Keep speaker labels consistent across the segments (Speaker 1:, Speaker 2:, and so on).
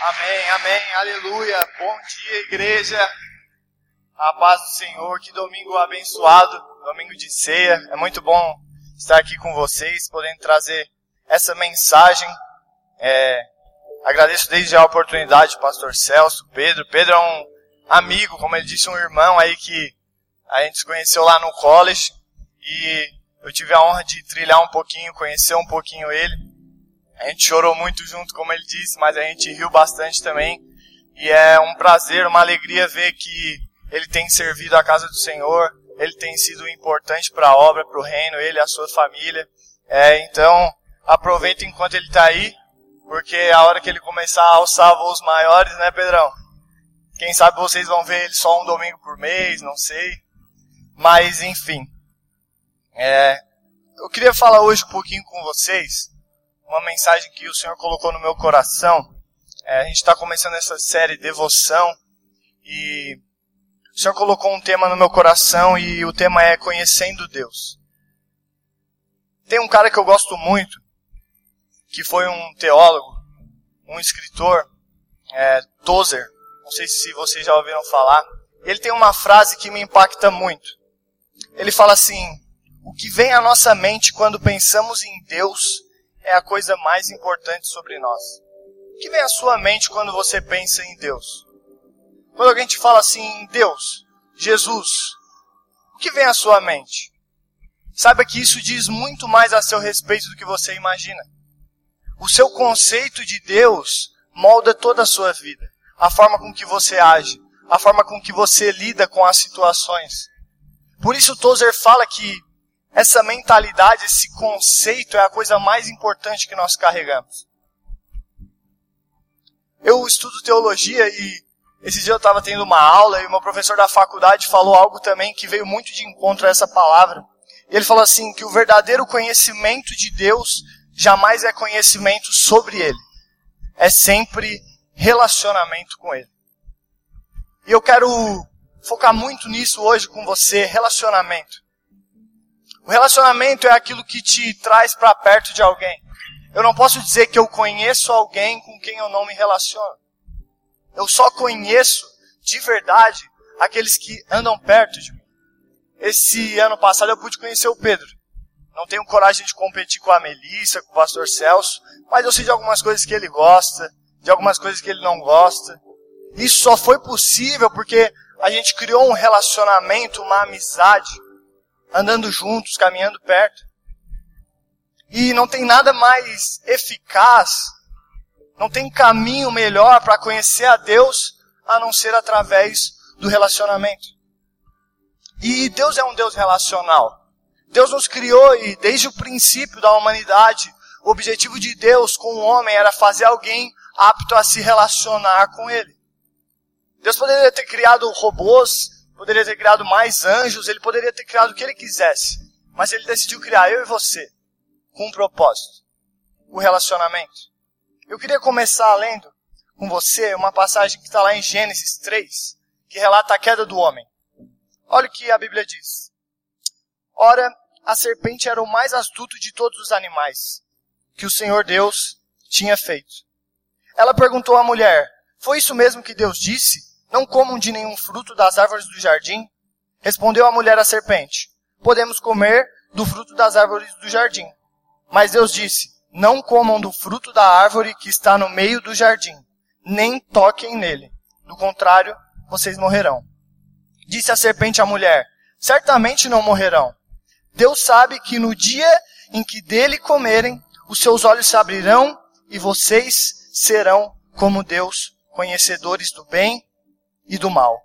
Speaker 1: Amém, amém, aleluia. Bom dia, igreja. A paz do Senhor, que domingo abençoado, domingo de ceia. É muito bom estar aqui com vocês, podendo trazer essa mensagem. É, agradeço desde já a oportunidade, pastor Celso, Pedro. Pedro é um amigo, como ele disse, um irmão aí que a gente se conheceu lá no college e eu tive a honra de trilhar um pouquinho, conhecer um pouquinho ele. A gente chorou muito junto, como ele disse, mas a gente riu bastante também. E é um prazer, uma alegria ver que ele tem servido a casa do Senhor, ele tem sido importante para a obra, para o reino, ele a sua família. É, então, aproveita enquanto ele está aí, porque a hora que ele começar a alçar voos maiores, né, Pedrão? Quem sabe vocês vão ver ele só um domingo por mês, não sei. Mas, enfim. É, eu queria falar hoje um pouquinho com vocês uma mensagem que o Senhor colocou no meu coração. É, a gente está começando essa série Devoção e o Senhor colocou um tema no meu coração e o tema é Conhecendo Deus. Tem um cara que eu gosto muito, que foi um teólogo, um escritor, é, Tozer. Não sei se vocês já ouviram falar. Ele tem uma frase que me impacta muito. Ele fala assim: O que vem à nossa mente quando pensamos em Deus é a coisa mais importante sobre nós. O que vem à sua mente quando você pensa em Deus? Quando alguém te fala assim, Deus, Jesus, o que vem à sua mente? Saiba que isso diz muito mais a seu respeito do que você imagina. O seu conceito de Deus molda toda a sua vida. A forma com que você age, a forma com que você lida com as situações. Por isso Tozer fala que essa mentalidade, esse conceito é a coisa mais importante que nós carregamos. Eu estudo teologia e esse dia eu estava tendo uma aula e o meu professor da faculdade falou algo também que veio muito de encontro a essa palavra. E ele falou assim que o verdadeiro conhecimento de Deus jamais é conhecimento sobre Ele. É sempre relacionamento com Ele. E eu quero focar muito nisso hoje com você, relacionamento. O relacionamento é aquilo que te traz para perto de alguém. Eu não posso dizer que eu conheço alguém com quem eu não me relaciono. Eu só conheço de verdade aqueles que andam perto de mim. Esse ano passado eu pude conhecer o Pedro. Não tenho coragem de competir com a Melissa, com o pastor Celso, mas eu sei de algumas coisas que ele gosta, de algumas coisas que ele não gosta. Isso só foi possível porque a gente criou um relacionamento, uma amizade andando juntos, caminhando perto. E não tem nada mais eficaz, não tem caminho melhor para conhecer a Deus a não ser através do relacionamento. E Deus é um Deus relacional. Deus nos criou e desde o princípio da humanidade, o objetivo de Deus com o homem era fazer alguém apto a se relacionar com ele. Deus poderia ter criado robôs poderia ter criado mais anjos, ele poderia ter criado o que ele quisesse. Mas ele decidiu criar eu e você com um propósito: o relacionamento. Eu queria começar lendo com você uma passagem que está lá em Gênesis 3, que relata a queda do homem. Olha o que a Bíblia diz. Ora, a serpente era o mais astuto de todos os animais que o Senhor Deus tinha feito. Ela perguntou à mulher: Foi isso mesmo que Deus disse? Não comam de nenhum fruto das árvores do jardim? Respondeu a mulher à serpente: Podemos comer do fruto das árvores do jardim. Mas Deus disse: Não comam do fruto da árvore que está no meio do jardim, nem toquem nele. Do contrário, vocês morrerão. Disse a serpente à mulher: Certamente não morrerão. Deus sabe que no dia em que dele comerem, os seus olhos se abrirão e vocês serão como Deus, conhecedores do bem e do mal.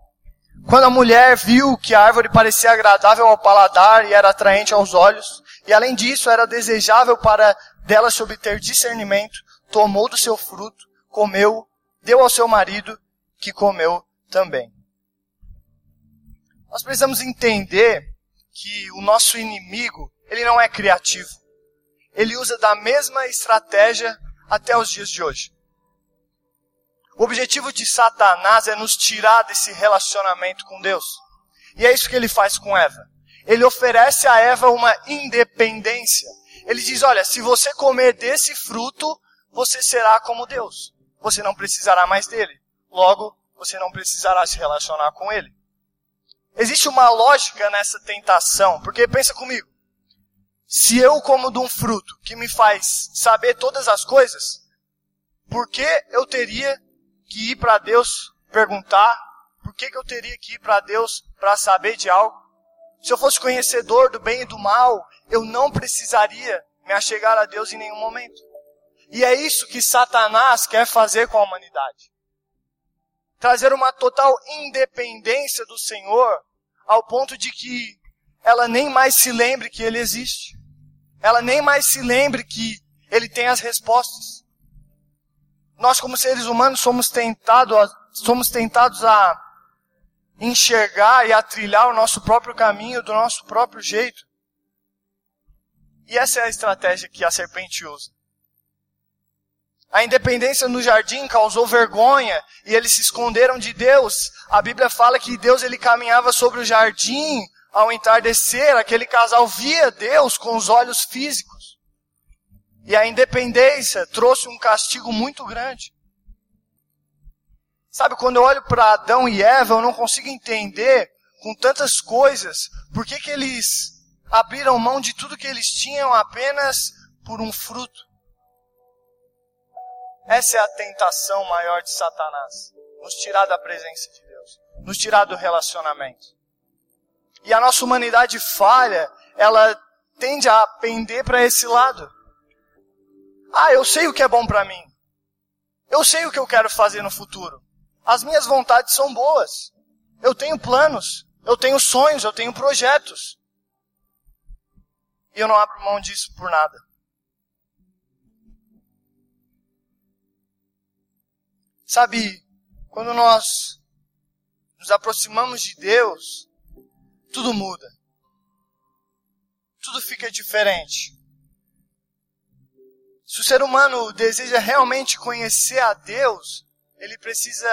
Speaker 1: Quando a mulher viu que a árvore parecia agradável ao paladar e era atraente aos olhos, e além disso era desejável para dela se obter discernimento, tomou do seu fruto, comeu, deu ao seu marido, que comeu também. Nós precisamos entender que o nosso inimigo, ele não é criativo. Ele usa da mesma estratégia até os dias de hoje. O objetivo de Satanás é nos tirar desse relacionamento com Deus. E é isso que ele faz com Eva. Ele oferece a Eva uma independência. Ele diz: Olha, se você comer desse fruto, você será como Deus. você não precisará mais dele. Logo, você não precisará se relacionar com ele. Existe uma lógica nessa tentação, porque pensa comigo. Se eu como de um fruto que me faz saber todas as coisas, por que eu teria que ir para Deus perguntar? Por que, que eu teria que ir para Deus para saber de algo? Se eu fosse conhecedor do bem e do mal, eu não precisaria me achegar a Deus em nenhum momento. E é isso que Satanás quer fazer com a humanidade. Trazer uma total independência do Senhor, ao ponto de que ela nem mais se lembre que Ele existe. Ela nem mais se lembre que Ele tem as respostas. Nós, como seres humanos, somos tentados a, somos tentados a enxergar e a trilhar o nosso próprio caminho do nosso próprio jeito. E essa é a estratégia que a serpente usa. A independência no jardim causou vergonha e eles se esconderam de Deus. A Bíblia fala que Deus ele caminhava sobre o jardim ao entardecer. Aquele casal via Deus com os olhos físicos. E a independência trouxe um castigo muito grande. Sabe, quando eu olho para Adão e Eva, eu não consigo entender com tantas coisas por que, que eles abriram mão de tudo que eles tinham apenas por um fruto. Essa é a tentação maior de Satanás. Nos tirar da presença de Deus. Nos tirar do relacionamento. E a nossa humanidade falha, ela tende a pender para esse lado. Ah, eu sei o que é bom para mim. Eu sei o que eu quero fazer no futuro. As minhas vontades são boas. Eu tenho planos. Eu tenho sonhos. Eu tenho projetos. E eu não abro mão disso por nada. Sabe, quando nós nos aproximamos de Deus, tudo muda. Tudo fica diferente. Se o ser humano deseja realmente conhecer a Deus, ele precisa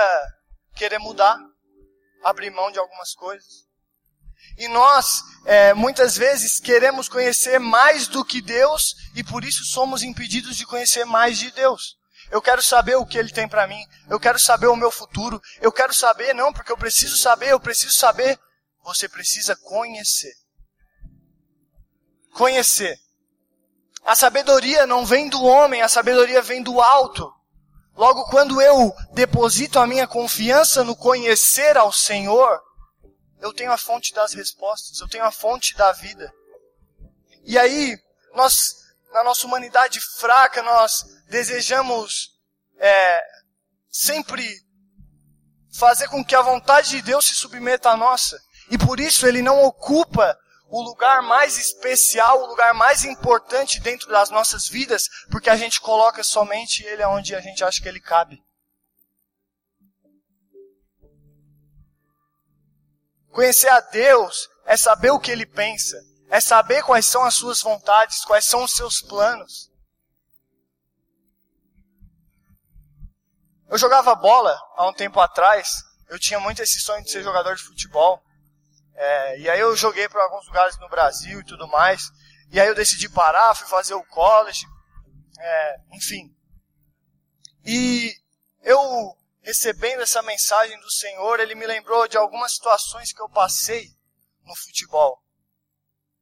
Speaker 1: querer mudar, abrir mão de algumas coisas. E nós, é, muitas vezes, queremos conhecer mais do que Deus e por isso somos impedidos de conhecer mais de Deus. Eu quero saber o que Ele tem para mim. Eu quero saber o meu futuro. Eu quero saber, não, porque eu preciso saber, eu preciso saber. Você precisa conhecer. Conhecer. A sabedoria não vem do homem, a sabedoria vem do alto. Logo, quando eu deposito a minha confiança no conhecer ao Senhor, eu tenho a fonte das respostas, eu tenho a fonte da vida. E aí, nós, na nossa humanidade fraca, nós desejamos é, sempre fazer com que a vontade de Deus se submeta à nossa. E por isso ele não ocupa o lugar mais especial, o lugar mais importante dentro das nossas vidas, porque a gente coloca somente ele onde a gente acha que ele cabe. Conhecer a Deus é saber o que ele pensa, é saber quais são as suas vontades, quais são os seus planos. Eu jogava bola há um tempo atrás. Eu tinha muito esse sonho de ser jogador de futebol. É, e aí eu joguei para alguns lugares no Brasil e tudo mais. E aí eu decidi parar, fui fazer o college. É, enfim. E eu recebendo essa mensagem do Senhor, ele me lembrou de algumas situações que eu passei no futebol.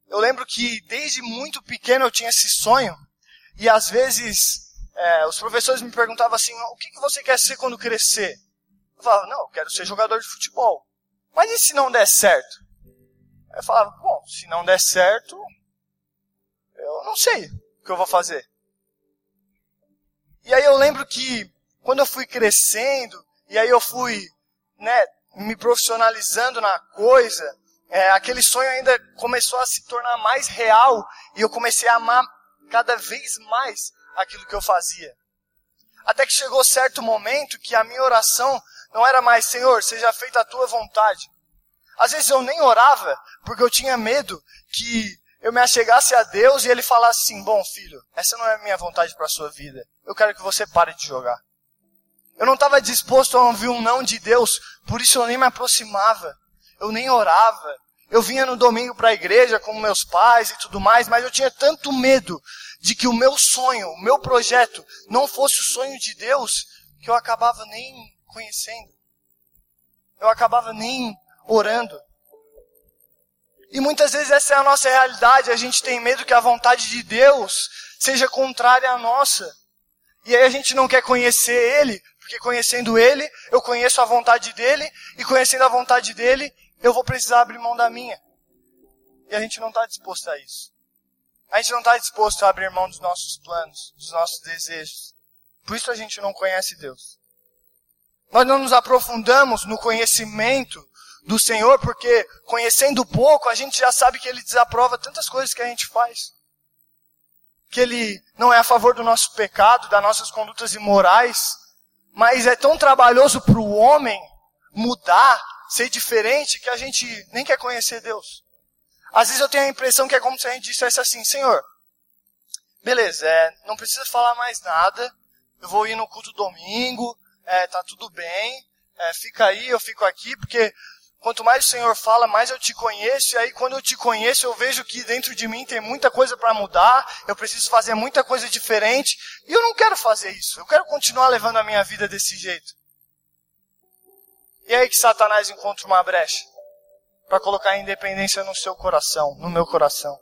Speaker 1: Eu lembro que desde muito pequeno eu tinha esse sonho. E às vezes é, os professores me perguntavam assim, o que, que você quer ser quando crescer? Eu falava, não, eu quero ser jogador de futebol. Mas e se não der certo? Eu falava, bom, se não der certo, eu não sei o que eu vou fazer. E aí eu lembro que quando eu fui crescendo, e aí eu fui né, me profissionalizando na coisa, é, aquele sonho ainda começou a se tornar mais real e eu comecei a amar cada vez mais aquilo que eu fazia. Até que chegou certo momento que a minha oração não era mais, Senhor, seja feita a tua vontade. Às vezes eu nem orava, porque eu tinha medo que eu me achegasse a Deus e ele falasse assim, bom filho, essa não é a minha vontade para a sua vida. Eu quero que você pare de jogar. Eu não estava disposto a ouvir um não de Deus, por isso eu nem me aproximava. Eu nem orava. Eu vinha no domingo para a igreja com meus pais e tudo mais, mas eu tinha tanto medo de que o meu sonho, o meu projeto não fosse o sonho de Deus, que eu acabava nem conhecendo. Eu acabava nem orando. E muitas vezes essa é a nossa realidade, a gente tem medo que a vontade de Deus seja contrária à nossa. E aí a gente não quer conhecer Ele, porque conhecendo Ele, eu conheço a vontade dEle, e conhecendo a vontade dEle, eu vou precisar abrir mão da minha. E a gente não está disposto a isso. A gente não está disposto a abrir mão dos nossos planos, dos nossos desejos. Por isso a gente não conhece Deus. Nós não nos aprofundamos no conhecimento do Senhor, porque conhecendo pouco, a gente já sabe que Ele desaprova tantas coisas que a gente faz. Que Ele não é a favor do nosso pecado, das nossas condutas imorais, mas é tão trabalhoso para o homem mudar, ser diferente, que a gente nem quer conhecer Deus. Às vezes eu tenho a impressão que é como se a gente dissesse assim, Senhor, beleza, é, não precisa falar mais nada, eu vou ir no culto domingo, é, tá tudo bem, é, fica aí, eu fico aqui, porque quanto mais o Senhor fala, mais eu te conheço, e aí quando eu te conheço, eu vejo que dentro de mim tem muita coisa para mudar, eu preciso fazer muita coisa diferente, e eu não quero fazer isso, eu quero continuar levando a minha vida desse jeito. E aí que Satanás encontra uma brecha para colocar a independência no seu coração, no meu coração.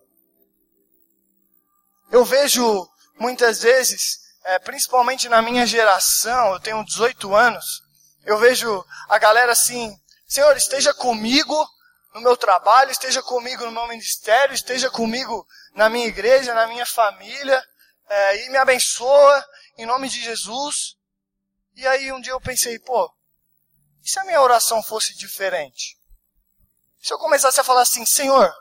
Speaker 1: Eu vejo muitas vezes é, principalmente na minha geração, eu tenho 18 anos, eu vejo a galera assim, Senhor, esteja comigo no meu trabalho, esteja comigo no meu ministério, esteja comigo na minha igreja, na minha família, é, e me abençoa em nome de Jesus. E aí um dia eu pensei, pô, e se a minha oração fosse diferente? Se eu começasse a falar assim, Senhor,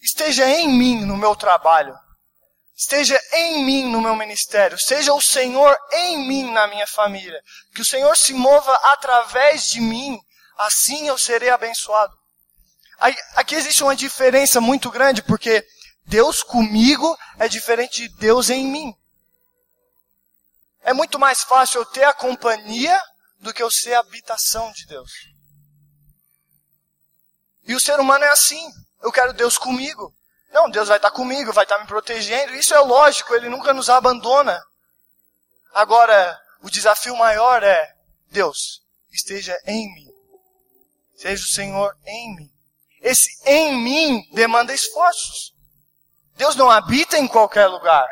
Speaker 1: esteja em mim no meu trabalho, esteja em mim no meu ministério, seja o Senhor em mim na minha família, que o Senhor se mova através de mim, assim eu serei abençoado. Aqui existe uma diferença muito grande, porque Deus comigo é diferente de Deus em mim. É muito mais fácil eu ter a companhia do que eu ser a habitação de Deus. E o ser humano é assim. Eu quero Deus comigo. Não, Deus vai estar comigo, vai estar me protegendo. Isso é lógico, Ele nunca nos abandona. Agora, o desafio maior é: Deus, esteja em mim. Seja o Senhor em mim. Esse em mim demanda esforços. Deus não habita em qualquer lugar.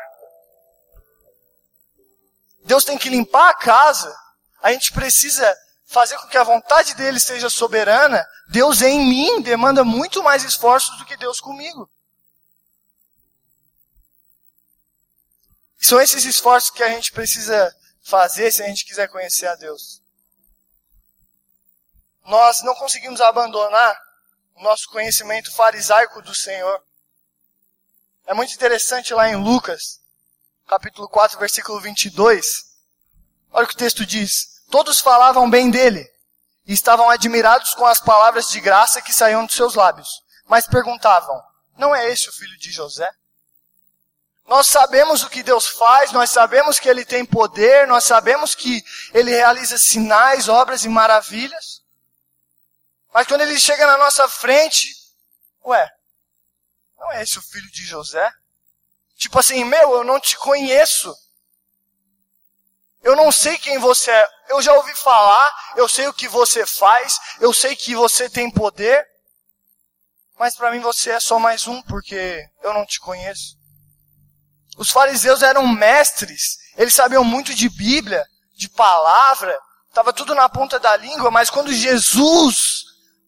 Speaker 1: Deus tem que limpar a casa. A gente precisa fazer com que a vontade dele seja soberana. Deus em mim demanda muito mais esforços do que Deus comigo. São esses esforços que a gente precisa fazer se a gente quiser conhecer a Deus. Nós não conseguimos abandonar o nosso conhecimento farisaico do Senhor. É muito interessante lá em Lucas, capítulo 4, versículo 22. Olha o que o texto diz. Todos falavam bem dele e estavam admirados com as palavras de graça que saíam dos seus lábios. Mas perguntavam, não é esse o filho de José? Nós sabemos o que Deus faz, nós sabemos que Ele tem poder, nós sabemos que Ele realiza sinais, obras e maravilhas. Mas quando Ele chega na nossa frente, ué, não é esse o filho de José? Tipo assim, meu, eu não te conheço. Eu não sei quem você é. Eu já ouvi falar, eu sei o que você faz, eu sei que você tem poder. Mas para mim você é só mais um porque eu não te conheço. Os fariseus eram mestres, eles sabiam muito de Bíblia, de palavra, estava tudo na ponta da língua, mas quando Jesus,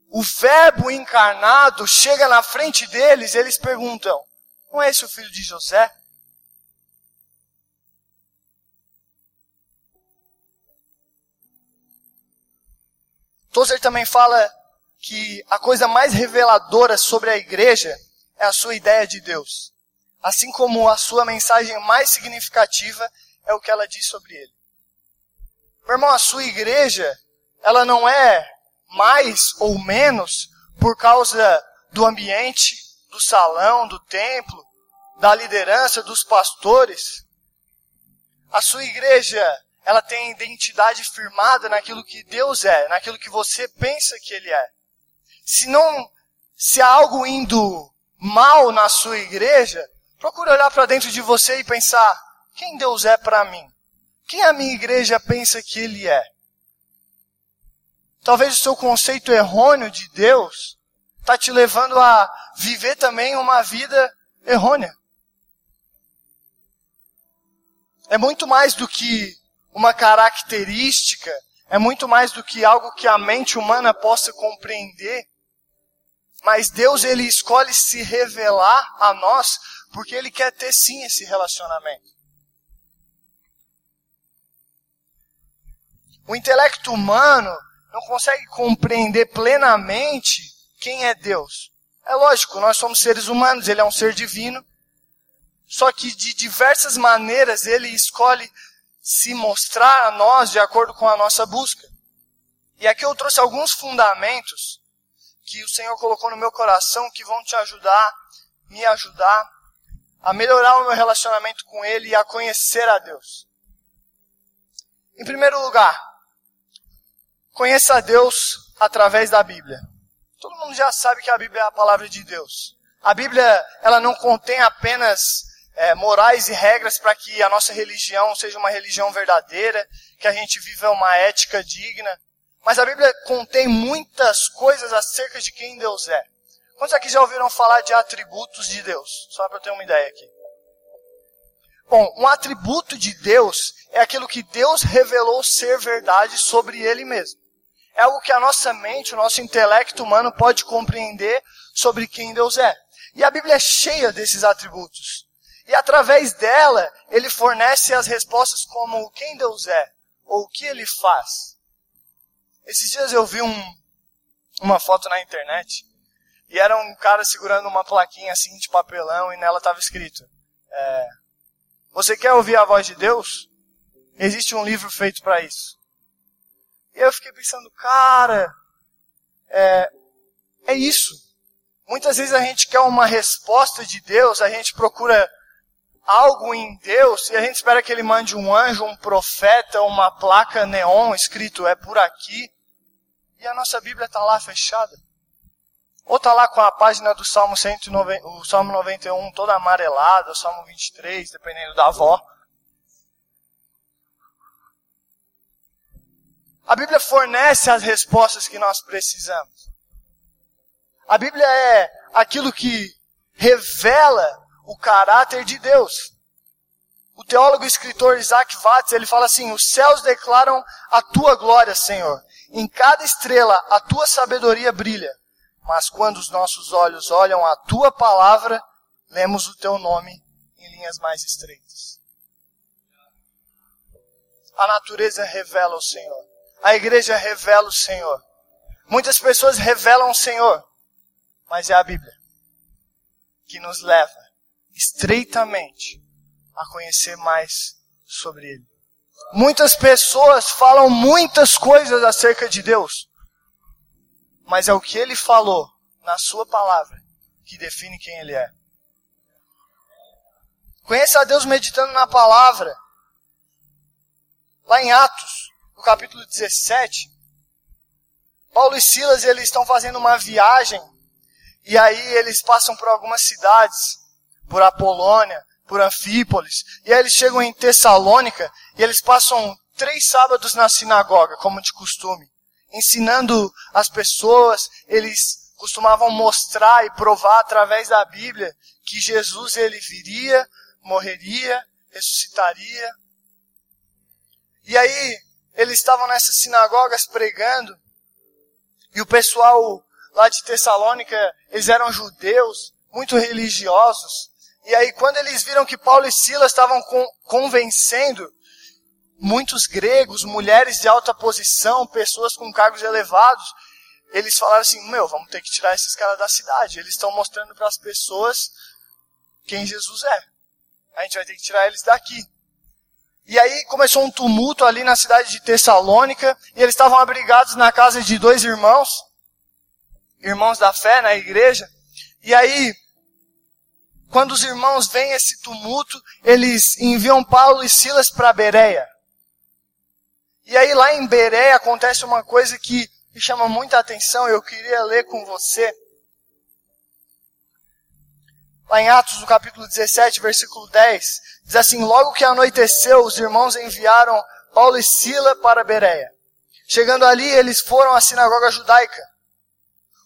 Speaker 1: o Verbo encarnado, chega na frente deles, eles perguntam: não é esse o filho de José? Tozer também fala que a coisa mais reveladora sobre a igreja é a sua ideia de Deus assim como a sua mensagem mais significativa é o que ela diz sobre ele. Meu irmão, a sua igreja, ela não é mais ou menos por causa do ambiente, do salão, do templo, da liderança, dos pastores. A sua igreja, ela tem identidade firmada naquilo que Deus é, naquilo que você pensa que Ele é. Se não, se há algo indo mal na sua igreja, Procure olhar para dentro de você e pensar: quem Deus é para mim? quem a minha igreja pensa que ele é? Talvez o seu conceito errôneo de Deus está te levando a viver também uma vida errônea. É muito mais do que uma característica, é muito mais do que algo que a mente humana possa compreender. Mas Deus ele escolhe se revelar a nós porque ele quer ter sim esse relacionamento. O intelecto humano não consegue compreender plenamente quem é Deus. É lógico, nós somos seres humanos, ele é um ser divino. Só que de diversas maneiras ele escolhe se mostrar a nós de acordo com a nossa busca. E aqui eu trouxe alguns fundamentos que o Senhor colocou no meu coração que vão te ajudar, me ajudar a melhorar o meu relacionamento com Ele e a conhecer a Deus. Em primeiro lugar, conheça a Deus através da Bíblia. Todo mundo já sabe que a Bíblia é a palavra de Deus. A Bíblia, ela não contém apenas é, morais e regras para que a nossa religião seja uma religião verdadeira, que a gente viva uma ética digna. Mas a Bíblia contém muitas coisas acerca de quem Deus é. Quantos aqui já ouviram falar de atributos de Deus? Só para eu ter uma ideia aqui. Bom, um atributo de Deus é aquilo que Deus revelou ser verdade sobre Ele mesmo. É algo que a nossa mente, o nosso intelecto humano pode compreender sobre quem Deus é. E a Bíblia é cheia desses atributos. E através dela, ele fornece as respostas como quem Deus é, ou o que ele faz. Esses dias eu vi um, uma foto na internet, e era um cara segurando uma plaquinha assim de papelão, e nela estava escrito, é, você quer ouvir a voz de Deus? Existe um livro feito para isso. E eu fiquei pensando, cara, é, é isso. Muitas vezes a gente quer uma resposta de Deus, a gente procura algo em Deus e a gente espera que ele mande um anjo, um profeta, uma placa neon escrito é por aqui. E a nossa Bíblia está lá fechada. Ou está lá com a página do Salmo, 190, o Salmo 91 toda amarelada, o Salmo 23, dependendo da avó. A Bíblia fornece as respostas que nós precisamos. A Bíblia é aquilo que revela o caráter de Deus. O teólogo e escritor Isaac Watts, ele fala assim: "Os céus declaram a tua glória, Senhor. Em cada estrela a tua sabedoria brilha. Mas quando os nossos olhos olham a tua palavra, lemos o teu nome em linhas mais estreitas." A natureza revela o Senhor. A igreja revela o Senhor. Muitas pessoas revelam o Senhor, mas é a Bíblia que nos leva estreitamente a conhecer mais sobre Ele. Muitas pessoas falam muitas coisas acerca de Deus, mas é o que Ele falou na Sua palavra que define quem Ele é. Conheça a Deus meditando na palavra. Lá em Atos, no capítulo 17, Paulo e Silas eles estão fazendo uma viagem e aí eles passam por algumas cidades, por Apolônia, por Anfípolis, e aí eles chegam em Tessalônica e eles passam três sábados na sinagoga, como de costume, ensinando as pessoas, eles costumavam mostrar e provar através da Bíblia que Jesus ele viria, morreria, ressuscitaria. E aí eles estavam nessas sinagogas pregando, e o pessoal lá de Tessalônica, eles eram judeus, muito religiosos, e aí quando eles viram que Paulo e Silas estavam convencendo muitos gregos, mulheres de alta posição, pessoas com cargos elevados, eles falaram assim, meu, vamos ter que tirar esses caras da cidade. Eles estão mostrando para as pessoas quem Jesus é. A gente vai ter que tirar eles daqui. E aí começou um tumulto ali na cidade de Tessalônica, e eles estavam abrigados na casa de dois irmãos, irmãos da fé na igreja. E aí, quando os irmãos veem esse tumulto, eles enviam Paulo e Silas para Bereia. E aí lá em Bereia acontece uma coisa que me chama muita atenção, eu queria ler com você. Lá em Atos, no capítulo 17, versículo 10, diz assim: Logo que anoiteceu, os irmãos enviaram Paulo e Sila para Bereia. Chegando ali, eles foram à sinagoga judaica.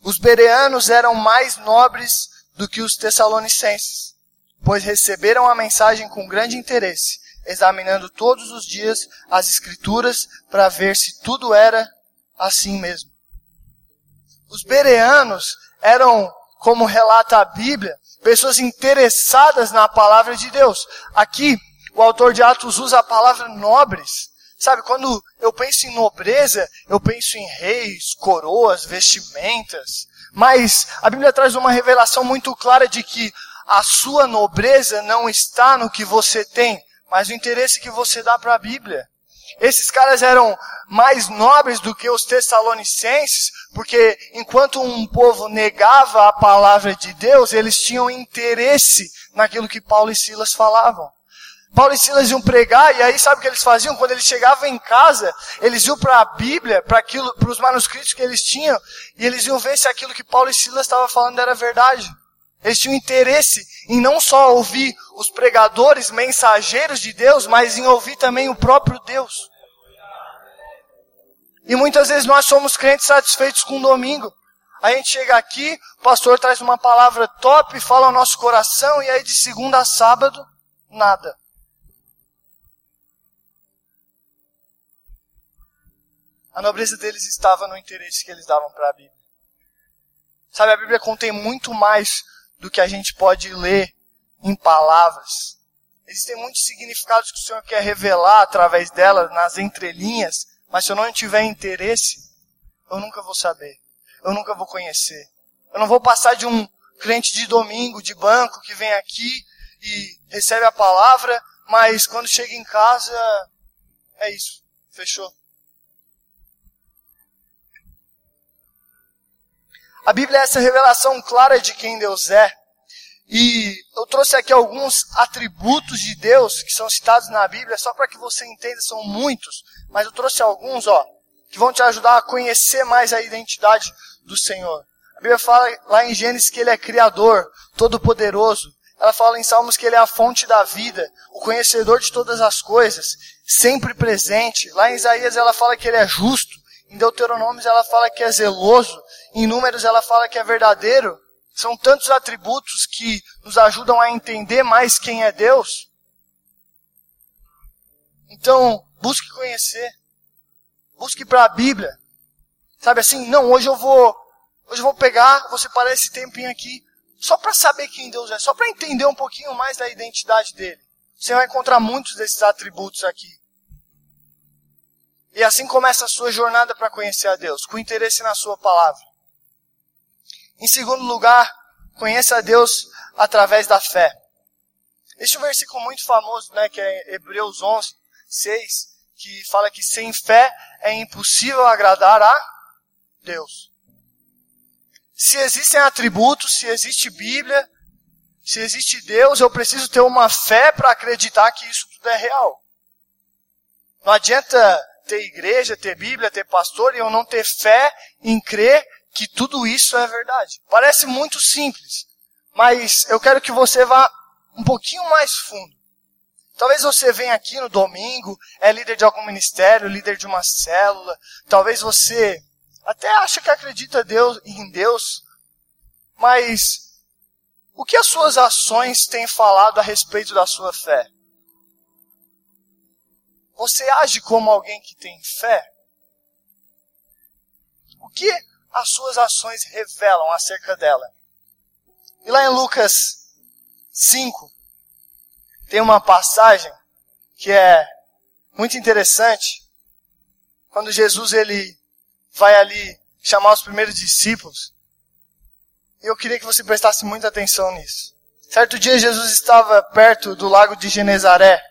Speaker 1: Os bereanos eram mais nobres do que os tessalonicenses, pois receberam a mensagem com grande interesse, examinando todos os dias as escrituras para ver se tudo era assim mesmo. Os bereanos eram, como relata a Bíblia, pessoas interessadas na palavra de Deus. Aqui, o autor de Atos usa a palavra nobres. Sabe, quando eu penso em nobreza, eu penso em reis, coroas, vestimentas. Mas a Bíblia traz uma revelação muito clara de que a sua nobreza não está no que você tem, mas no interesse que você dá para a Bíblia. Esses caras eram mais nobres do que os tessalonicenses, porque enquanto um povo negava a palavra de Deus, eles tinham interesse naquilo que Paulo e Silas falavam. Paulo e Silas iam pregar, e aí sabe o que eles faziam? Quando eles chegavam em casa, eles iam para a Bíblia, para aquilo, para os manuscritos que eles tinham, e eles iam ver se aquilo que Paulo e Silas estavam falando era verdade. Eles tinham interesse em não só ouvir os pregadores, mensageiros de Deus, mas em ouvir também o próprio Deus. E muitas vezes nós somos crentes satisfeitos com o domingo. A gente chega aqui, o pastor traz uma palavra top, fala ao nosso coração, e aí de segunda a sábado, nada. A nobreza deles estava no interesse que eles davam para a Bíblia. Sabe, a Bíblia contém muito mais do que a gente pode ler em palavras. Existem muitos significados que o Senhor quer revelar através dela, nas entrelinhas, mas se eu não tiver interesse, eu nunca vou saber. Eu nunca vou conhecer. Eu não vou passar de um crente de domingo, de banco, que vem aqui e recebe a palavra, mas quando chega em casa, é isso. Fechou. A Bíblia é essa revelação clara de quem Deus é. E eu trouxe aqui alguns atributos de Deus que são citados na Bíblia, só para que você entenda, são muitos, mas eu trouxe alguns, ó, que vão te ajudar a conhecer mais a identidade do Senhor. A Bíblia fala lá em Gênesis que ele é criador, todo-poderoso. Ela fala em Salmos que ele é a fonte da vida, o conhecedor de todas as coisas, sempre presente. Lá em Isaías ela fala que ele é justo. Em Deuteronômio ela fala que é zeloso. Em Números ela fala que é verdadeiro. São tantos atributos que nos ajudam a entender mais quem é Deus. Então, busque conhecer. Busque para a Bíblia. Sabe assim, não, hoje eu vou, hoje eu vou pegar, vou separar esse tempinho aqui, só para saber quem Deus é, só para entender um pouquinho mais da identidade dele. Você vai encontrar muitos desses atributos aqui. E assim começa a sua jornada para conhecer a Deus, com interesse na sua palavra. Em segundo lugar, conheça a Deus através da fé. Este é um versículo muito famoso, né, que é Hebreus 11, 6, que fala que sem fé é impossível agradar a Deus. Se existem atributos, se existe Bíblia, se existe Deus, eu preciso ter uma fé para acreditar que isso tudo é real. Não adianta ter igreja, ter Bíblia, ter pastor e eu não ter fé em crer que tudo isso é verdade. Parece muito simples, mas eu quero que você vá um pouquinho mais fundo. Talvez você venha aqui no domingo, é líder de algum ministério, líder de uma célula. Talvez você até acha que acredita Deus, em Deus, mas o que as suas ações têm falado a respeito da sua fé? Você age como alguém que tem fé? O que as suas ações revelam acerca dela. E lá em Lucas 5, tem uma passagem que é muito interessante. Quando Jesus ele vai ali chamar os primeiros discípulos. E eu queria que você prestasse muita atenção nisso. Certo dia Jesus estava perto do lago de Genezaré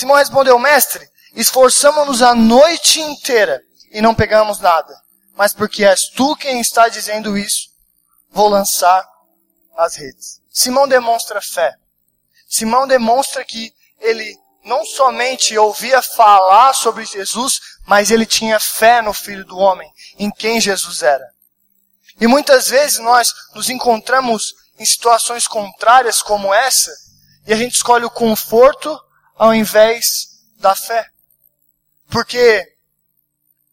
Speaker 1: Simão respondeu, mestre, esforçamos-nos a noite inteira e não pegamos nada. Mas porque és tu quem está dizendo isso, vou lançar as redes. Simão demonstra fé. Simão demonstra que ele não somente ouvia falar sobre Jesus, mas ele tinha fé no Filho do Homem, em quem Jesus era. E muitas vezes nós nos encontramos em situações contrárias como essa, e a gente escolhe o conforto ao invés da fé. Porque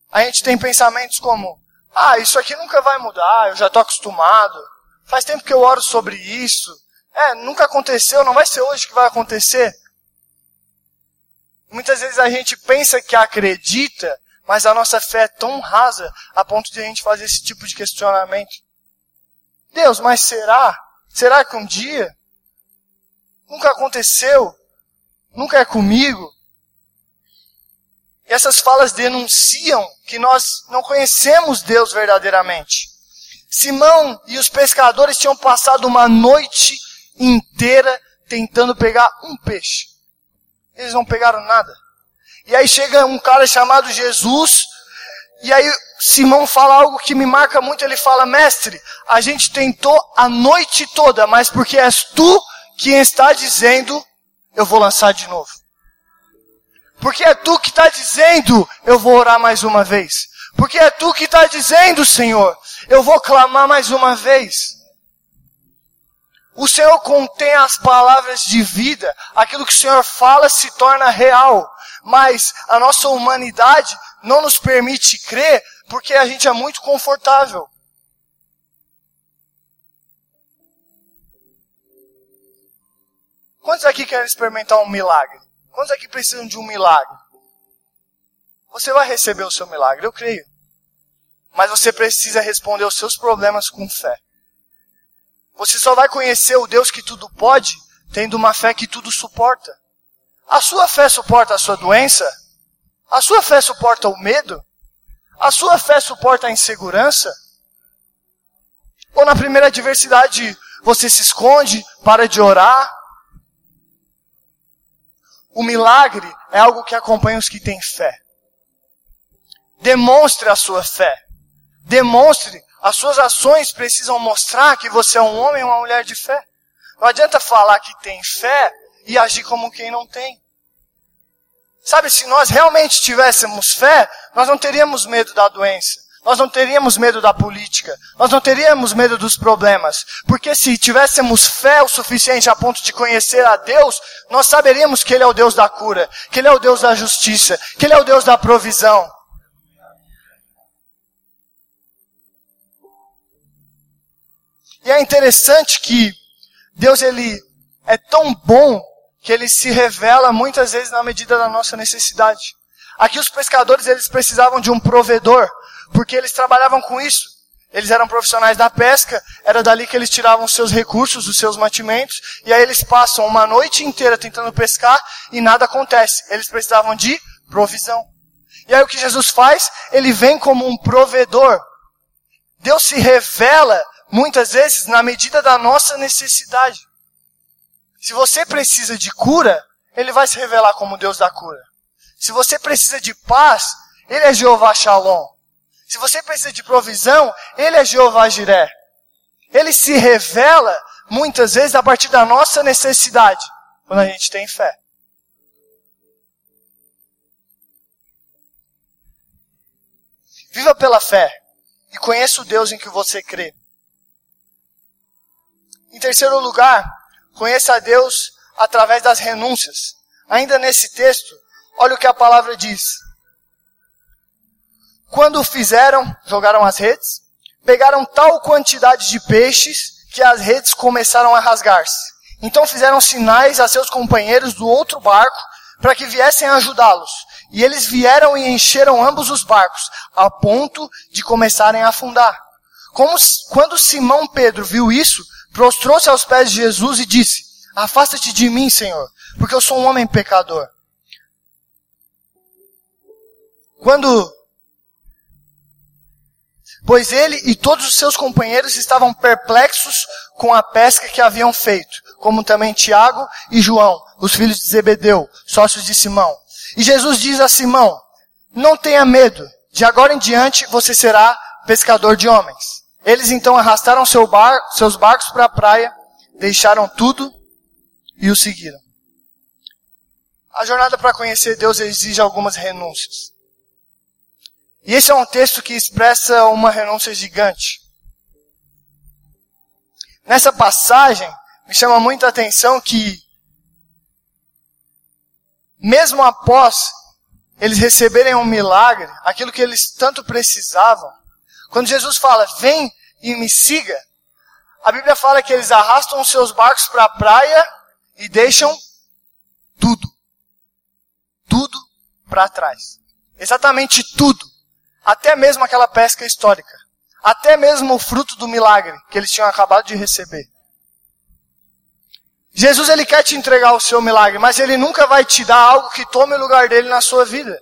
Speaker 1: a gente tem pensamentos como, ah, isso aqui nunca vai mudar, eu já estou acostumado, faz tempo que eu oro sobre isso, é, nunca aconteceu, não vai ser hoje que vai acontecer. Muitas vezes a gente pensa que acredita, mas a nossa fé é tão rasa a ponto de a gente fazer esse tipo de questionamento. Deus, mas será? Será que um dia? Nunca aconteceu? Nunca é comigo? E essas falas denunciam que nós não conhecemos Deus verdadeiramente. Simão e os pescadores tinham passado uma noite inteira tentando pegar um peixe. Eles não pegaram nada. E aí chega um cara chamado Jesus, e aí Simão fala algo que me marca muito, ele fala, mestre, a gente tentou a noite toda, mas porque és tu quem está dizendo, eu vou lançar de novo. Porque é tu que está dizendo, eu vou orar mais uma vez. Porque é tu que está dizendo, Senhor, eu vou clamar mais uma vez. O Senhor contém as palavras de vida. Aquilo que o Senhor fala se torna real. Mas a nossa humanidade não nos permite crer porque a gente é muito confortável. Quantos aqui querem experimentar um milagre? Quantos aqui precisam de um milagre? Você vai receber o seu milagre, eu creio. Mas você precisa responder os seus problemas com fé. Você só vai conhecer o Deus que tudo pode tendo uma fé que tudo suporta. A sua fé suporta a sua doença? A sua fé suporta o medo? A sua fé suporta a insegurança? Ou na primeira adversidade você se esconde, para de orar? O milagre é algo que acompanha os que têm fé. Demonstre a sua fé. Demonstre as suas ações precisam mostrar que você é um homem ou uma mulher de fé. Não adianta falar que tem fé e agir como quem não tem. Sabe, se nós realmente tivéssemos fé, nós não teríamos medo da doença. Nós não teríamos medo da política. Nós não teríamos medo dos problemas. Porque se tivéssemos fé o suficiente a ponto de conhecer a Deus, nós saberíamos que Ele é o Deus da cura, que Ele é o Deus da justiça, que Ele é o Deus da provisão. E é interessante que Deus ele é tão bom que ele se revela muitas vezes na medida da nossa necessidade. Aqui os pescadores eles precisavam de um provedor, porque eles trabalhavam com isso. Eles eram profissionais da pesca, era dali que eles tiravam os seus recursos, os seus mantimentos, e aí eles passam uma noite inteira tentando pescar e nada acontece. Eles precisavam de provisão. E aí o que Jesus faz? Ele vem como um provedor. Deus se revela muitas vezes na medida da nossa necessidade. Se você precisa de cura, ele vai se revelar como Deus da cura. Se você precisa de paz, ele é Jeová Shalom. Se você precisa de provisão, ele é Jeová Jiré. Ele se revela muitas vezes a partir da nossa necessidade, quando a gente tem fé. Viva pela fé e conheça o Deus em que você crê. Em terceiro lugar, conheça a Deus através das renúncias. Ainda nesse texto, olha o que a palavra diz. Quando fizeram, jogaram as redes, pegaram tal quantidade de peixes que as redes começaram a rasgar-se. Então fizeram sinais a seus companheiros do outro barco para que viessem ajudá-los. E eles vieram e encheram ambos os barcos, a ponto de começarem a afundar. Como, quando Simão Pedro viu isso, prostrou-se aos pés de Jesus e disse: Afasta-te de mim, Senhor, porque eu sou um homem pecador. Quando pois ele e todos os seus companheiros estavam perplexos com a pesca que haviam feito, como também Tiago e João, os filhos de Zebedeu, sócios de Simão. E Jesus diz a Simão, não tenha medo, de agora em diante você será pescador de homens. Eles então arrastaram seu bar, seus barcos para a praia, deixaram tudo e o seguiram. A jornada para conhecer Deus exige algumas renúncias. E esse é um texto que expressa uma renúncia gigante. Nessa passagem, me chama muita atenção que, mesmo após eles receberem um milagre, aquilo que eles tanto precisavam, quando Jesus fala, vem e me siga, a Bíblia fala que eles arrastam os seus barcos para a praia e deixam tudo. Tudo para trás. Exatamente tudo. Até mesmo aquela pesca histórica. Até mesmo o fruto do milagre que eles tinham acabado de receber. Jesus ele quer te entregar o seu milagre, mas ele nunca vai te dar algo que tome o lugar dele na sua vida.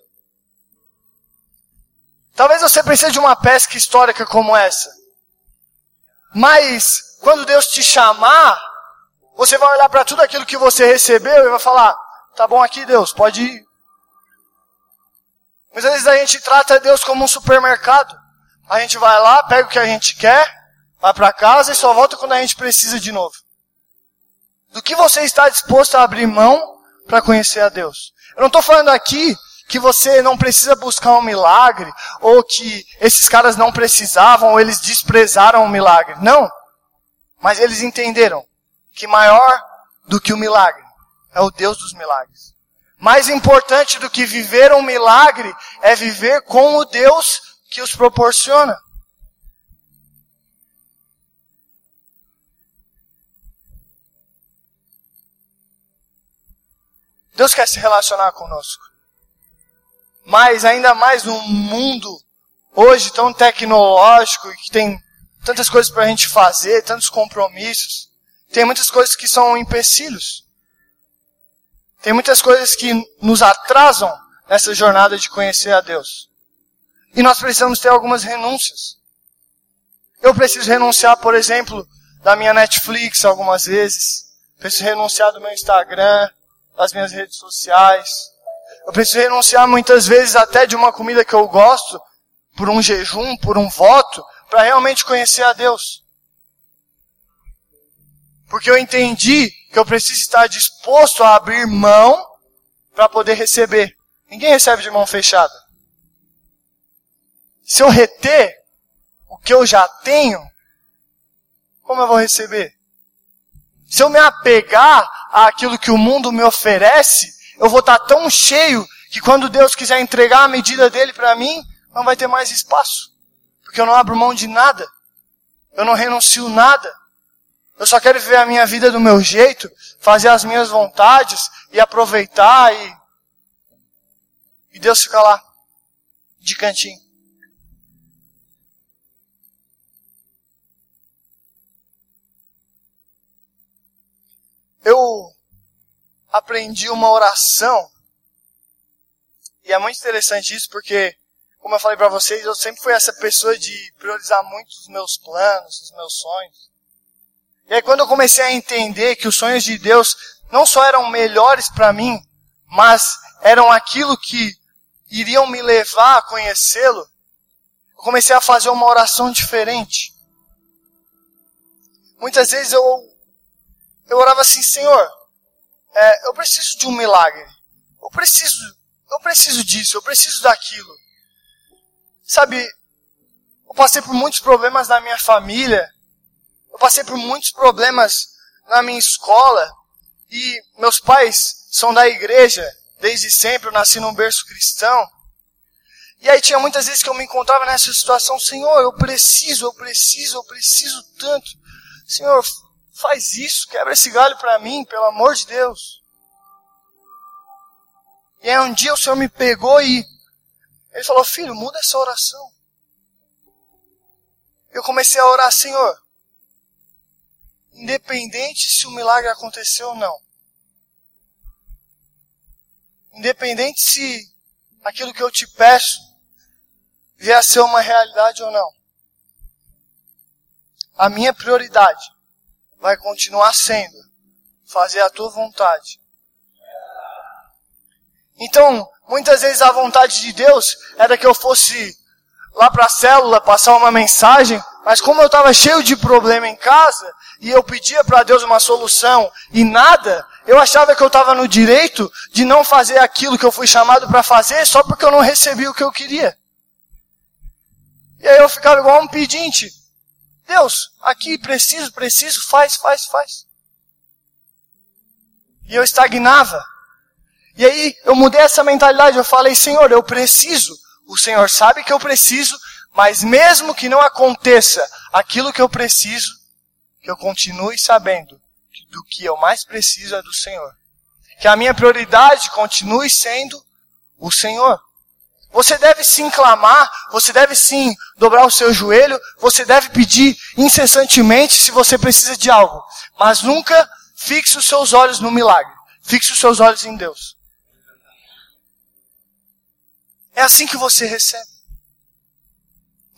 Speaker 1: Talvez você precise de uma pesca histórica como essa. Mas quando Deus te chamar, você vai olhar para tudo aquilo que você recebeu e vai falar: "Tá bom aqui, Deus, pode ir". Muitas vezes a gente trata Deus como um supermercado. A gente vai lá, pega o que a gente quer, vai para casa e só volta quando a gente precisa de novo. Do que você está disposto a abrir mão para conhecer a Deus? Eu não estou falando aqui que você não precisa buscar um milagre, ou que esses caras não precisavam, ou eles desprezaram o milagre. Não. Mas eles entenderam que maior do que o milagre é o Deus dos milagres. Mais importante do que viver um milagre é viver com o Deus que os proporciona. Deus quer se relacionar conosco. Mas ainda mais num mundo hoje tão tecnológico e que tem tantas coisas para a gente fazer, tantos compromissos. Tem muitas coisas que são empecilhos. Tem muitas coisas que nos atrasam nessa jornada de conhecer a Deus. E nós precisamos ter algumas renúncias. Eu preciso renunciar, por exemplo, da minha Netflix algumas vezes. Preciso renunciar do meu Instagram, das minhas redes sociais. Eu preciso renunciar muitas vezes até de uma comida que eu gosto, por um jejum, por um voto, para realmente conhecer a Deus. Porque eu entendi que eu preciso estar disposto a abrir mão para poder receber. Ninguém recebe de mão fechada. Se eu reter o que eu já tenho, como eu vou receber? Se eu me apegar àquilo que o mundo me oferece, eu vou estar tão cheio que quando Deus quiser entregar a medida dele para mim, não vai ter mais espaço. Porque eu não abro mão de nada. Eu não renuncio nada. Eu só quero viver a minha vida do meu jeito, fazer as minhas vontades e aproveitar e. E Deus fica lá, de cantinho. Eu aprendi uma oração. E é muito interessante isso porque, como eu falei para vocês, eu sempre fui essa pessoa de priorizar muito os meus planos, os meus sonhos. E aí quando eu comecei a entender que os sonhos de Deus não só eram melhores para mim, mas eram aquilo que iriam me levar a conhecê-lo, eu comecei a fazer uma oração diferente. Muitas vezes eu, eu orava assim, Senhor, é, eu preciso de um milagre. Eu preciso, eu preciso disso, eu preciso daquilo. Sabe, eu passei por muitos problemas na minha família. Eu passei por muitos problemas na minha escola. E meus pais são da igreja desde sempre. Eu nasci num berço cristão. E aí tinha muitas vezes que eu me encontrava nessa situação, Senhor, eu preciso, eu preciso, eu preciso tanto. Senhor, Faz isso, quebra esse galho para mim, pelo amor de Deus. E aí um dia o Senhor me pegou e ele falou, filho, muda essa oração. Eu comecei a orar, Senhor, independente se o milagre aconteceu ou não. Independente se aquilo que eu te peço vier a ser uma realidade ou não. a minha prioridade vai continuar sendo fazer a tua vontade. Então, muitas vezes a vontade de Deus era que eu fosse lá para a célula passar uma mensagem, mas como eu estava cheio de problema em casa e eu pedia para Deus uma solução e nada, eu achava que eu estava no direito de não fazer aquilo que eu fui chamado para fazer só porque eu não recebi o que eu queria. E aí eu ficava igual um pedinte. Deus, aqui preciso, preciso, faz, faz, faz. E eu estagnava. E aí eu mudei essa mentalidade, eu falei, Senhor, eu preciso. O Senhor sabe que eu preciso, mas mesmo que não aconteça aquilo que eu preciso, que eu continue sabendo que do que eu mais preciso é do Senhor. Que a minha prioridade continue sendo o Senhor. Você deve sim clamar, você deve sim dobrar o seu joelho, você deve pedir incessantemente se você precisa de algo. Mas nunca fixe os seus olhos no milagre. Fixe os seus olhos em Deus. É assim que você recebe.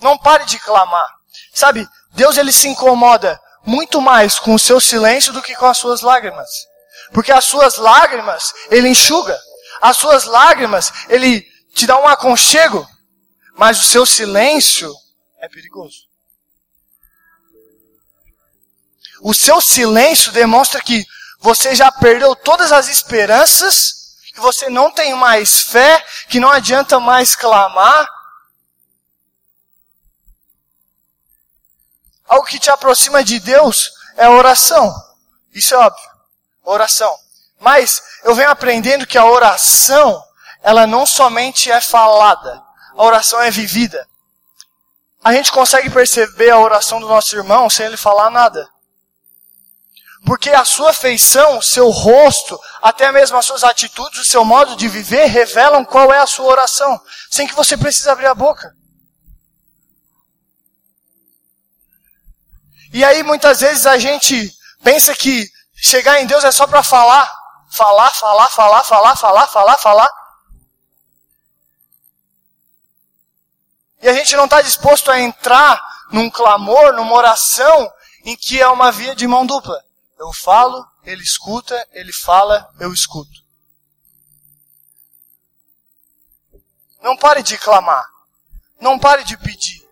Speaker 1: Não pare de clamar. Sabe, Deus ele se incomoda muito mais com o seu silêncio do que com as suas lágrimas. Porque as suas lágrimas ele enxuga. As suas lágrimas ele te dá um aconchego, mas o seu silêncio é perigoso. O seu silêncio demonstra que você já perdeu todas as esperanças, que você não tem mais fé, que não adianta mais clamar. Algo que te aproxima de Deus é a oração. Isso é óbvio. Oração. Mas eu venho aprendendo que a oração ela não somente é falada, a oração é vivida. A gente consegue perceber a oração do nosso irmão sem ele falar nada. Porque a sua feição, seu rosto, até mesmo as suas atitudes, o seu modo de viver revelam qual é a sua oração, sem que você precise abrir a boca. E aí muitas vezes a gente pensa que chegar em Deus é só para falar, falar, falar, falar, falar, falar, falar, falar. E a gente não está disposto a entrar num clamor, numa oração, em que é uma via de mão dupla. Eu falo, ele escuta, ele fala, eu escuto. Não pare de clamar. Não pare de pedir.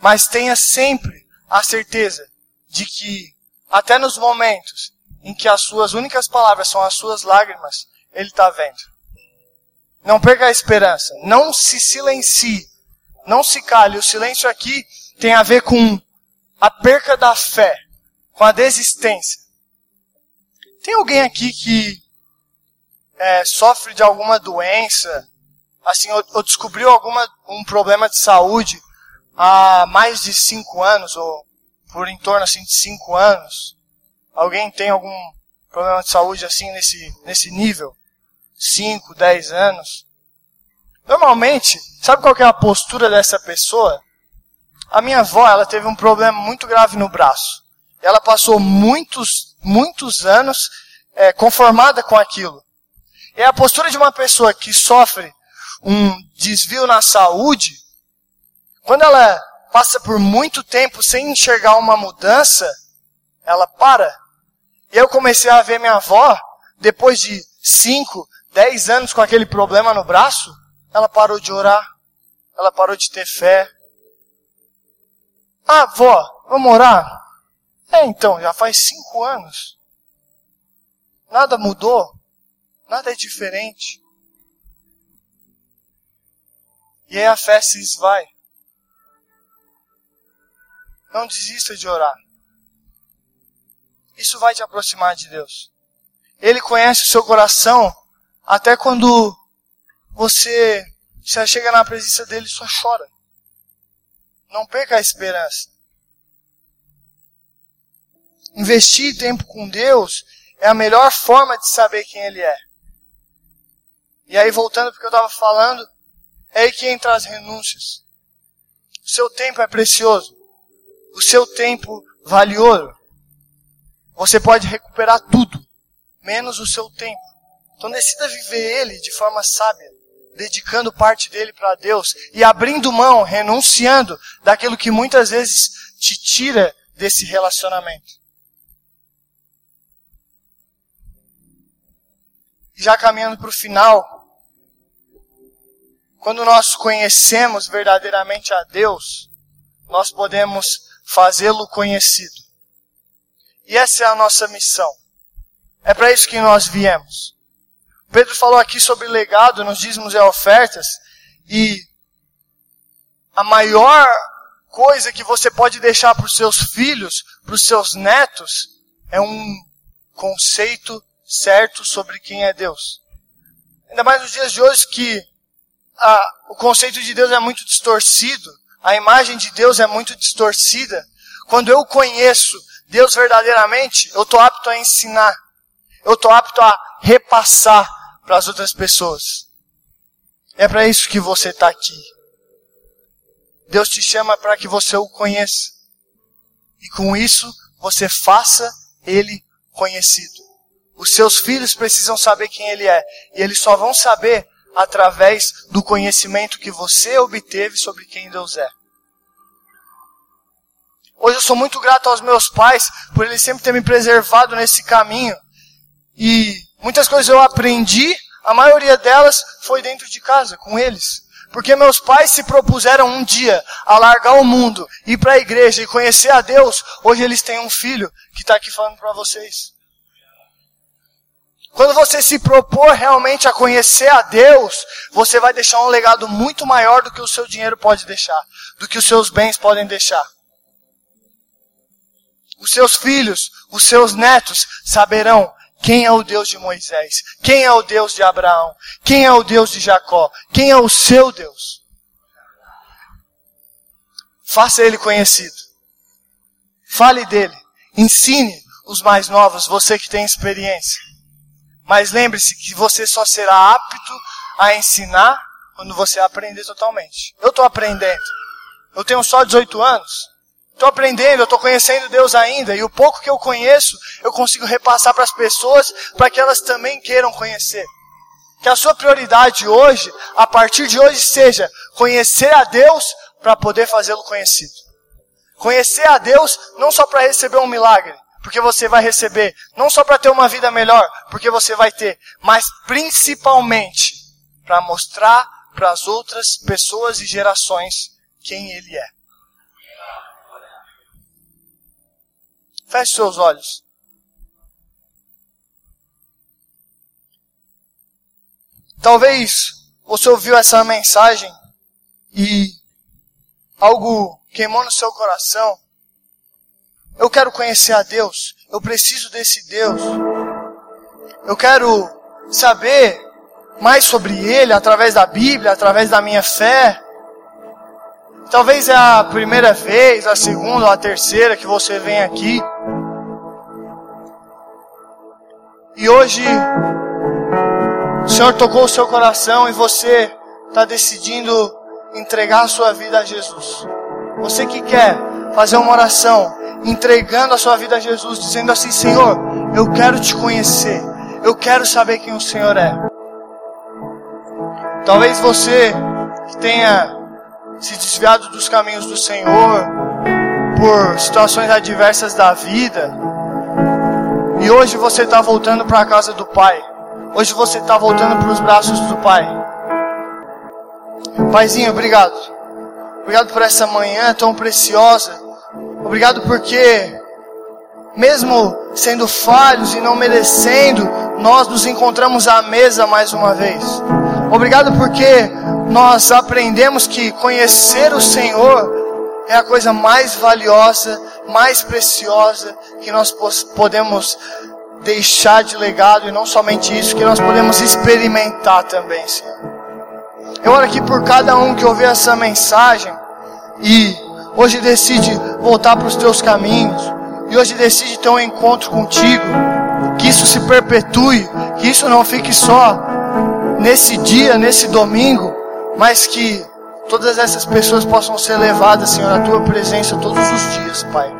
Speaker 1: Mas tenha sempre a certeza de que, até nos momentos em que as suas únicas palavras são as suas lágrimas, Ele está vendo. Não perca a esperança. Não se silencie. Não se cale. O silêncio aqui tem a ver com a perca da fé, com a desistência. Tem alguém aqui que é, sofre de alguma doença, assim, ou, ou descobriu alguma, um problema de saúde há mais de cinco anos, ou por em torno assim, de cinco anos? Alguém tem algum problema de saúde assim nesse, nesse nível? 5, 10 anos. Normalmente, sabe qual é a postura dessa pessoa? A minha avó, ela teve um problema muito grave no braço. Ela passou muitos, muitos anos é, conformada com aquilo. É a postura de uma pessoa que sofre um desvio na saúde, quando ela passa por muito tempo sem enxergar uma mudança, ela para. E eu comecei a ver minha avó, depois de 5, 10 anos com aquele problema no braço, ela parou de orar, ela parou de ter fé. Ah, vó, vamos orar? É, então, já faz cinco anos. Nada mudou, nada é diferente. E aí a fé se esvai. Não desista de orar. Isso vai te aproximar de Deus. Ele conhece o seu coração até quando você já chega na presença dele só chora. Não perca a esperança. Investir tempo com Deus é a melhor forma de saber quem Ele é. E aí, voltando para o que eu estava falando, é aí que entra as renúncias. O seu tempo é precioso. O seu tempo vale ouro. Você pode recuperar tudo, menos o seu tempo. Então decida viver ele de forma sábia. dedicando parte dele para Deus e abrindo mão, renunciando daquilo que muitas vezes te tira desse relacionamento. Já caminhando para o final, quando nós conhecemos verdadeiramente a Deus, nós podemos fazê-lo conhecido. E essa é a nossa missão. É para isso que nós viemos. Pedro falou aqui sobre legado nos dízimos e ofertas, e a maior coisa que você pode deixar para os seus filhos, para os seus netos, é um conceito certo sobre quem é Deus. Ainda mais nos dias de hoje que o conceito de Deus é muito distorcido, a imagem de Deus é muito distorcida. Quando eu conheço Deus verdadeiramente, eu estou apto a ensinar, eu estou apto a repassar para as outras pessoas. É para isso que você está aqui. Deus te chama para que você o conheça. E com isso, você faça ele conhecido. Os seus filhos precisam saber quem ele é. E eles só vão saber através do conhecimento que você obteve sobre quem Deus é. Hoje eu sou muito grato aos meus pais por eles sempre terem me preservado nesse caminho. E muitas coisas eu aprendi, a maioria delas foi dentro de casa, com eles. Porque meus pais se propuseram um dia a largar o mundo, ir para a igreja e conhecer a Deus. Hoje eles têm um filho que está aqui falando para vocês. Quando você se propor realmente a conhecer a Deus, você vai deixar um legado muito maior do que o seu dinheiro pode deixar, do que os seus bens podem deixar. Os seus filhos, os seus netos saberão quem é o Deus de Moisés, quem é o Deus de Abraão, quem é o Deus de Jacó, quem é o seu Deus. Faça ele conhecido. Fale dele. Ensine os mais novos, você que tem experiência. Mas lembre-se que você só será apto a ensinar quando você aprender totalmente. Eu estou aprendendo. Eu tenho só 18 anos. Estou aprendendo, estou conhecendo Deus ainda. E o pouco que eu conheço, eu consigo repassar para as pessoas para que elas também queiram conhecer. Que a sua prioridade hoje, a partir de hoje, seja conhecer a Deus para poder fazê-lo conhecido. Conhecer a Deus não só para receber um milagre, porque você vai receber, não só para ter uma vida melhor, porque você vai ter, mas principalmente para mostrar para as outras pessoas e gerações quem Ele é. Feche seus olhos. Talvez você ouviu essa mensagem e algo queimou no seu coração eu quero conhecer a Deus. Eu preciso desse Deus. Eu quero saber mais sobre Ele através da Bíblia, através da minha fé. Talvez é a primeira vez, a segunda ou a terceira que você vem aqui. E hoje o Senhor tocou o seu coração e você está decidindo entregar a sua vida a Jesus. Você que quer fazer uma oração entregando a sua vida a Jesus, dizendo assim: Senhor, eu quero te conhecer, eu quero saber quem o Senhor é. Talvez você que tenha se desviado dos caminhos do Senhor por situações adversas da vida, e hoje você está voltando para a casa do Pai. Hoje você está voltando para os braços do Pai. Paizinho, obrigado. Obrigado por essa manhã tão preciosa. Obrigado porque, mesmo sendo falhos e não merecendo, nós nos encontramos à mesa mais uma vez. Obrigado porque nós aprendemos que conhecer o Senhor é a coisa mais valiosa, mais preciosa que nós podemos deixar de legado e não somente isso, que nós podemos experimentar também, Senhor. Eu oro aqui por cada um que ouviu essa mensagem e hoje decide voltar para os teus caminhos, e hoje decide ter um encontro contigo, que isso se perpetue, que isso não fique só nesse dia, nesse domingo, mas que todas essas pessoas possam ser levadas, Senhor, à tua presença todos os dias, Pai.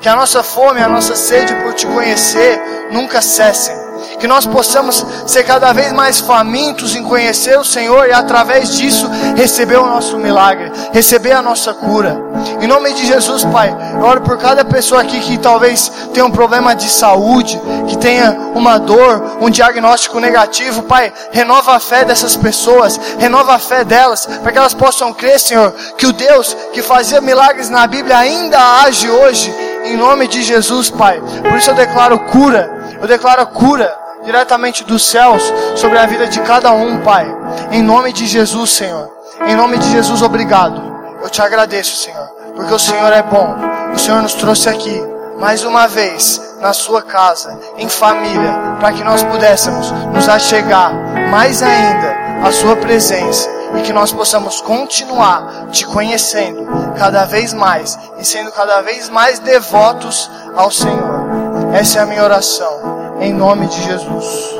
Speaker 1: Que a nossa fome, a nossa sede por te conhecer nunca cessem. Que nós possamos ser cada vez mais famintos em conhecer o Senhor e através disso receber o nosso milagre, receber a nossa cura. Em nome de Jesus, Pai, eu oro por cada pessoa aqui que talvez tenha um problema de saúde, que tenha uma dor, um diagnóstico negativo. Pai, renova a fé dessas pessoas, renova a fé delas, para que elas possam crer, Senhor, que o Deus que fazia milagres na Bíblia ainda age hoje. Em nome de Jesus, Pai. Por isso eu declaro cura. Eu declaro cura diretamente dos céus sobre a vida de cada um, Pai. Em nome de Jesus, Senhor. Em nome de Jesus, obrigado. Eu te agradeço, Senhor, porque o Senhor é bom. O Senhor nos trouxe aqui mais uma vez na sua casa, em família, para que nós pudéssemos nos achegar mais ainda à sua presença e que nós possamos continuar te conhecendo cada vez mais e sendo cada vez mais devotos ao Senhor. Essa é a minha oração, em nome de Jesus.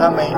Speaker 1: Amém.